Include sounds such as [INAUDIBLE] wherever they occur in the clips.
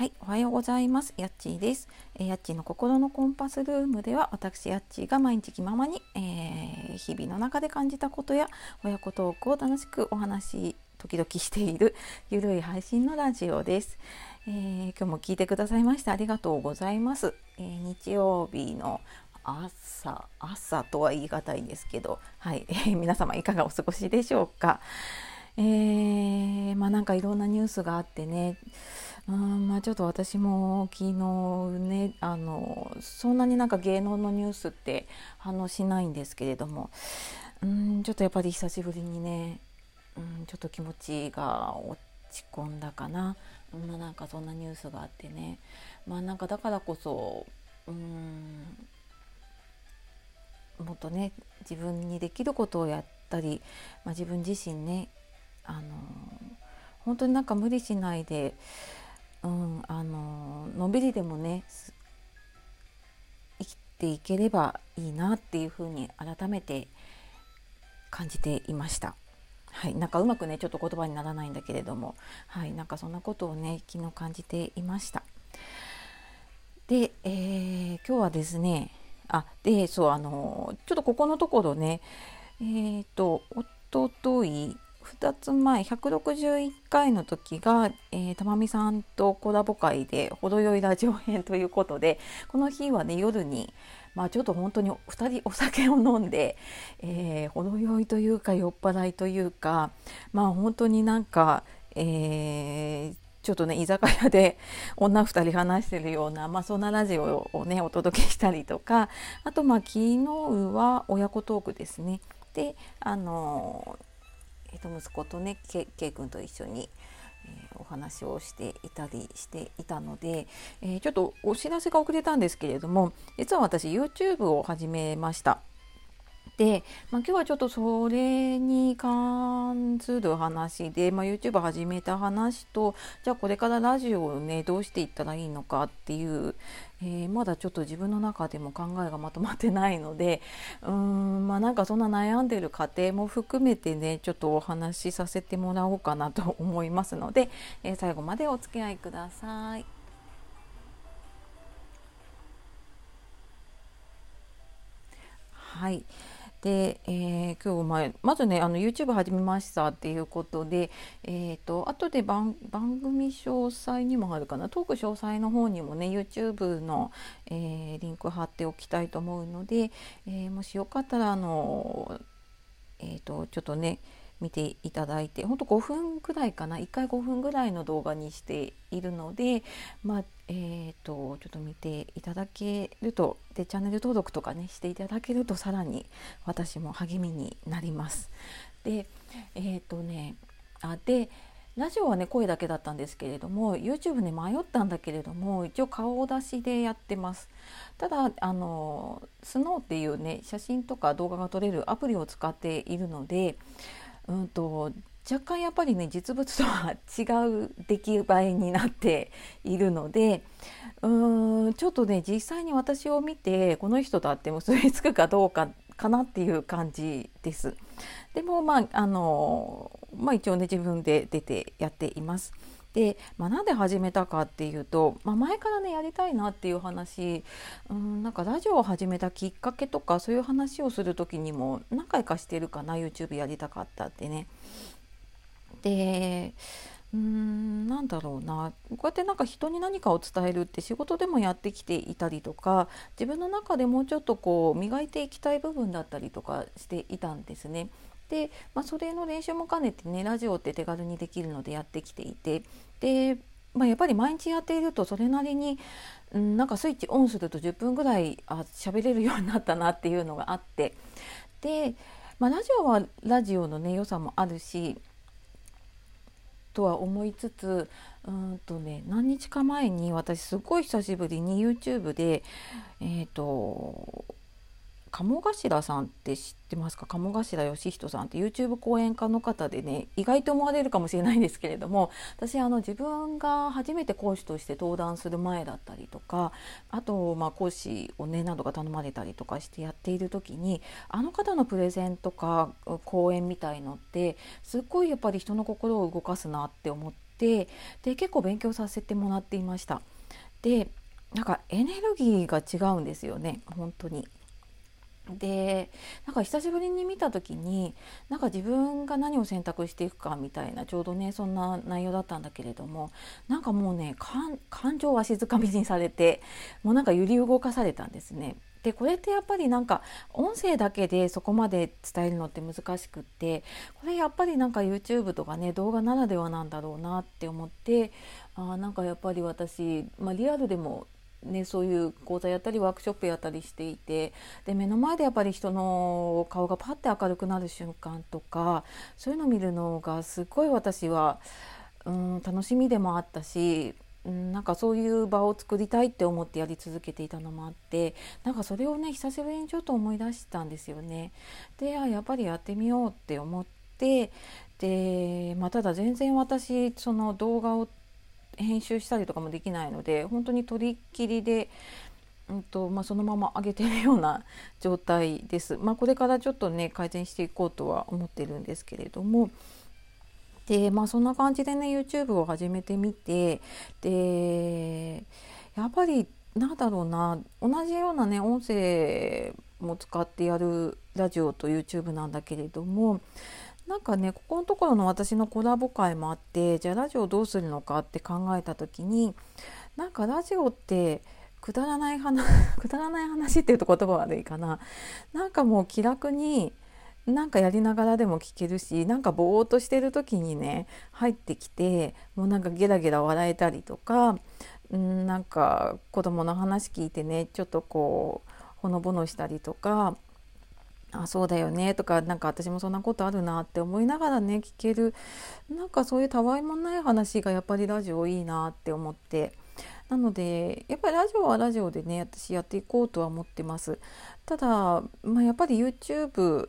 はい、おはようございます。やっちーです。えー、やっちーの心のコンパスルームでは、私やっちーが毎日気ままに、えー、日々の中で感じたことや親子トークを楽しくお話時々している [LAUGHS] ゆるい配信のラジオです。えー、今日も聞いてくださいましてありがとうございます。え日曜日の朝朝とは言い難いんですけど、はい、えー、皆様いかがお過ごしでしょうか。えー、まあなんかいろんなニュースがあってねうんまあ、ちょっと私も昨日ねあのそんなになんか芸能のニュースって反応しないんですけれどもうんちょっとやっぱり久しぶりにねうんちょっと気持ちが落ち込んだかな、まあ、なんかそんなニュースがあってね。まあなんかだからこそうんもっとね自分にできることをやったり、まあ、自分自身ねあの本当になんか無理しないでうん、あののんびりでもね生きていければいいなっていうふうに改めて感じていました。はい、なんかうまくねちょっと言葉にならないんだけれども、はい、なんかそんなことをね昨日感じていました。で、えー、今日はですねあでそうあのちょっとここのところねえっ、ー、とおととい2つ前161回の時が、えー、たまみさんとコラボ会で程よいラジオ編ということでこの日はね夜にまあちょっと本当に2人お酒を飲んで、えー、程よいというか酔っ払いというかまあ本当になんか、えー、ちょっとね居酒屋で女2人話してるような、まあ、そんなラジオをねお届けしたりとかあとまあ昨日は親子トークですね。であのーえー、と息子とねけい君と一緒に、えー、お話をしていたりしていたので、えー、ちょっとお知らせが遅れたんですけれども実は私 YouTube を始めました。で、まあ、今日はちょっとそれに関する話で、まあ、YouTube 始めた話とじゃあこれからラジオをねどうしていったらいいのかっていう、えー、まだちょっと自分の中でも考えがまとまってないのでうーんまあなんかそんな悩んでる過程も含めてねちょっとお話しさせてもらおうかなと思いますので、えー、最後までお付き合いください。はい。で、えー、今日前まずねあの YouTube 始めましたっていうことで、えーと、後で番組詳細にもあるかなトーク詳細の方にもね YouTube の、えー、リンク貼っておきたいと思うので、えー、もしよかったらあの、えーとちょっとね見ていただいてほんと5分ぐらいかな1回5分ぐらいの動画にしているのでまあえーと、ちょっと見ていただけるとでチャンネル登録とかねしていただけるとさらに私も励みになります。でえっ、ー、とねあでラジオはね声だけだったんですけれども YouTube ね迷ったんだけれども一応顔出しでやってますただあのスノーっていうね写真とか動画が撮れるアプリを使っているのでうんと若干やっぱりね実物とは違う出来栄えになっているのでうーんちょっとね実際に私を見てこの人と会って結びつくかどうかかなっていう感じです。でもまああのまあ一応ね自分で出てやっています。で、まあ、なんで始めたかっていうと、まあ、前からねやりたいなっていう話うんなんかラジオを始めたきっかけとかそういう話をする時にも何回かしてるかな YouTube やりたかったってね。でうーんなんだろうなこうやってなんか人に何かを伝えるって仕事でもやってきていたりとか自分の中でもうちょっとこう磨いていきたい部分だったりとかしていたんですね。で、まあ、それの練習も兼ねてねラジオって手軽にできるのでやってきていてで、まあ、やっぱり毎日やっているとそれなりに、うん、なんかスイッチオンすると10分ぐらいあ喋れるようになったなっていうのがあってで、まあ、ラジオはラジオのね良さもあるしとは思いつつうんとね何日か前に私すごい久しぶりに YouTube でえっ、ー、と鴨頭さんって知ってますか？鴨頭義人さんって YouTube 講演家の方でね意外と思われるかもしれないんですけれども私あの自分が初めて講師として登壇する前だったりとかあとまあ講師をね何度か頼まれたりとかしてやっている時にあの方のプレゼンとか講演みたいのってすっごいやっぱり人の心を動かすなって思って。てで結構勉強させてもらっていました。でなんかエネルギーが違うんですよね本当に。でなんか久しぶりに見た時になんか自分が何を選択していくかみたいなちょうどねそんな内容だったんだけれどもなんかもうね感情をわしづかみにされてもうなんか揺り動かされたんですね。でこれってやっぱりなんか音声だけでそこまで伝えるのって難しくってこれやっぱりなんか YouTube とかね動画ならではなんだろうなって思ってあなんかやっぱり私、まあ、リアルでもね、そういう講座やったりワークショップやったりしていてで目の前でやっぱり人の顔がパッて明るくなる瞬間とかそういうのを見るのがすごい私は、うん、楽しみでもあったし、うん、なんかそういう場を作りたいって思ってやり続けていたのもあってなんかそれをね久しぶりにちょっと思い出したんですよね。であやっぱりやってみようって思ってで、まあ、ただ全然私その動画を編集したりとかもできないので本当にとりっきりで、うんとまあ、そのまま上げてるような状態です。まあ、これからちょっとね改善していこうとは思ってるんですけれども。でまあそんな感じでね YouTube を始めてみてでやっぱりなんだろうな同じようなね音声も使ってやるラジオと YouTube なんだけれどもなんかねここのところの私のコラボ会もあってじゃあラジオどうするのかって考えた時になんかラジオってくだらない話 [LAUGHS] くだらない話っていうと言葉悪いかな。なんかもう気楽になんかやりながらでも聞けるしなんかぼーっとしてる時にね入ってきてもうなんかゲラゲラ笑えたりとかんなんか子供の話聞いてねちょっとこうほのぼのしたりとかあそうだよねとか何か私もそんなことあるなって思いながらね聞けるなんかそういうたわいもない話がやっぱりラジオいいなって思って。なのでやっぱりラジオはラジオでね私やっていこうとは思ってます。ただ、まあ、やっぱり YouTube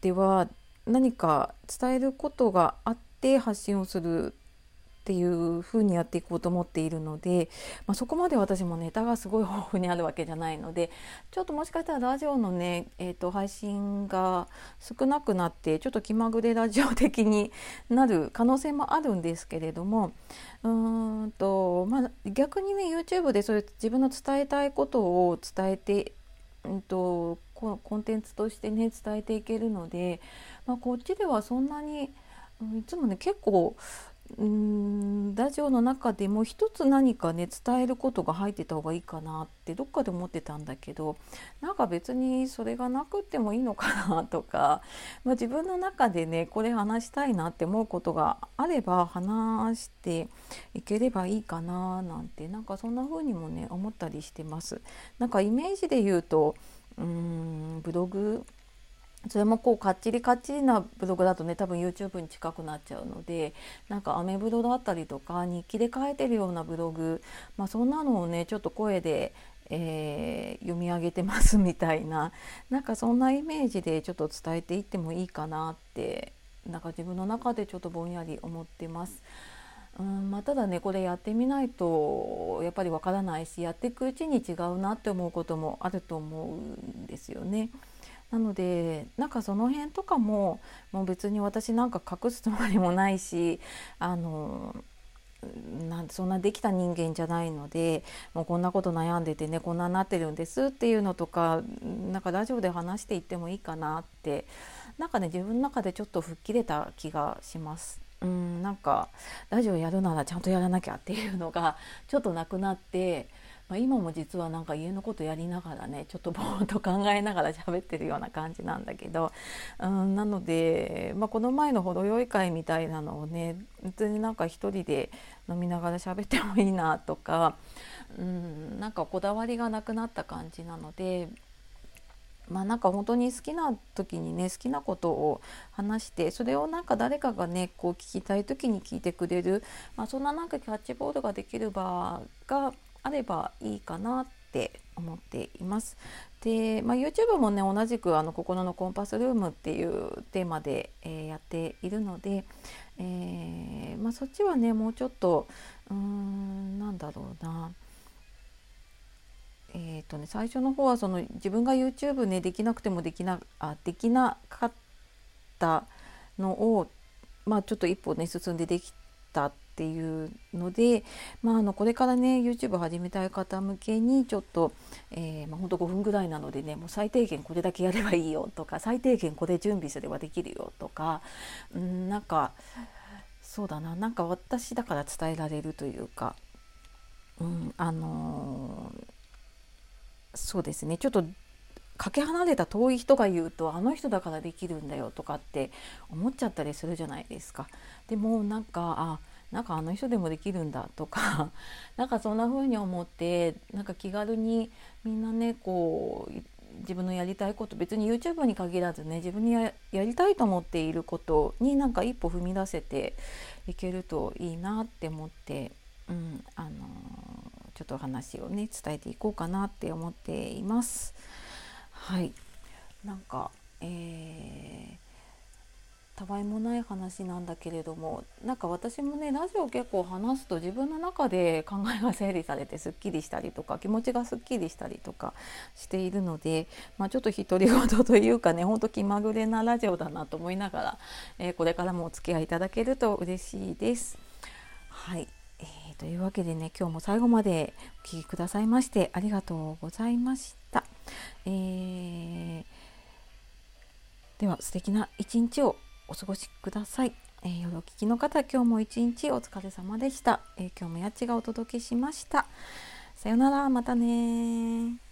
では何か伝えることがあって発信をするっていう風にやっていこうと思っているので、まあ、そこまで私もネタがすごい豊富にあるわけじゃないのでちょっともしかしたらラジオのね、えーと、配信が少なくなってちょっと気まぐれラジオ的になる可能性もあるんですけれどもうんと、まあ、逆にね YouTube でそういう自分の伝えたいことを伝えて、うんと、コンテンツとしてね伝えていけるので、まあ、こっちではそんなにいつもね結構うんラジオの中でも一つ何かね伝えることが入ってた方がいいかなってどっかで思ってたんだけどなんか別にそれがなくってもいいのかなとか、まあ、自分の中でねこれ話したいなって思うことがあれば話していければいいかななんてなんかそんな風にもね思ったりしてます。なんかイメージで言うとうーんブログそれもこうかっちりかっちりなブログだとね多分 YouTube に近くなっちゃうのでなんかアメブロだったりとか日記で書いてるようなブログ、まあ、そんなのをねちょっと声で、えー、読み上げてますみたいななんかそんなイメージでちょっと伝えていってもいいかなってなんか自分の中でちょっとぼんやり思ってます。うんまあ、ただねこれやってみないとやっぱりわからないしやっていくうちに違うなって思うこともあると思うんですよね。なのでなんかその辺とかももう別に私なんか隠すつもりもないしあのなんそんなできた人間じゃないのでもうこんなこと悩んでてねこんなになってるんですっていうのとかなんかラジオで話していってもいいかなってなんかね自分の中でちょっと吹っ切れた気がします。うんなんかラジオやるならちゃんとやらなきゃっていうのがちょっとなくなってまあ、今も実はなんか家のことやりながらねちょっとぼーっと考えながら [LAUGHS] 喋ってるような感じなんだけどうんなので、まあ、この前の程よい会みたいなのをね別になんか一人で飲みながら喋ってもいいなとかうんなんかこだわりがなくなった感じなのでまあなんか本当に好きな時にね好きなことを話してそれをなんか誰かがねこう聞きたい時に聞いてくれる、まあ、そんななんかキャッチボールができる場があればいいかなって思っています。で、まあ、YouTube もね同じくあの心のコンパスルームっていうテーマで、えー、やっているので、えー、まあ、そっちはねもうちょっとうーんなんだろうなえーとね、最初の方はその自分が YouTube ねできなくてもできなあできなかったのを、まあ、ちょっと一歩ね進んでできたっていうので、まあ、あのこれからね YouTube 始めたい方向けにちょっと、えーまあ、ほんと5分ぐらいなのでねもう最低限これだけやればいいよとか最低限これ準備すればできるよとかうんなんかそうだななんか私だから伝えられるというか、うん、あのー、そうですねちょっとかけ離れた遠い人が言うとあの人だからできるんだよとかって思っちゃったりするじゃないですか。でもなんかあなんかあの人でもできるんだとか [LAUGHS] なんかそんな風に思ってなんか気軽にみんなねこう自分のやりたいこと別に YouTube に限らずね自分にやりたいと思っていることになんか一歩踏み出せていけるといいなって思って、うんあのー、ちょっと話をね伝えていこうかなって思っています。はいなんか、え、たわいもない話なんだけれどもなんか私もねラジオ結構話すと自分の中で考えが整理されてすっきりしたりとか気持ちがすっきりしたりとかしているので、まあ、ちょっと独り言というかねほんと気まぐれなラジオだなと思いながら、えー、これからもお付き合いいただけると嬉しいです。はいえー、というわけでね今日も最後までお聴きくださいましてありがとうございました。えー、では素敵な一日をお過ごしください。えー、夜お聞きの方今日も一日お疲れ様でした。えー、今日もやっちがお届けしました。さよならまたね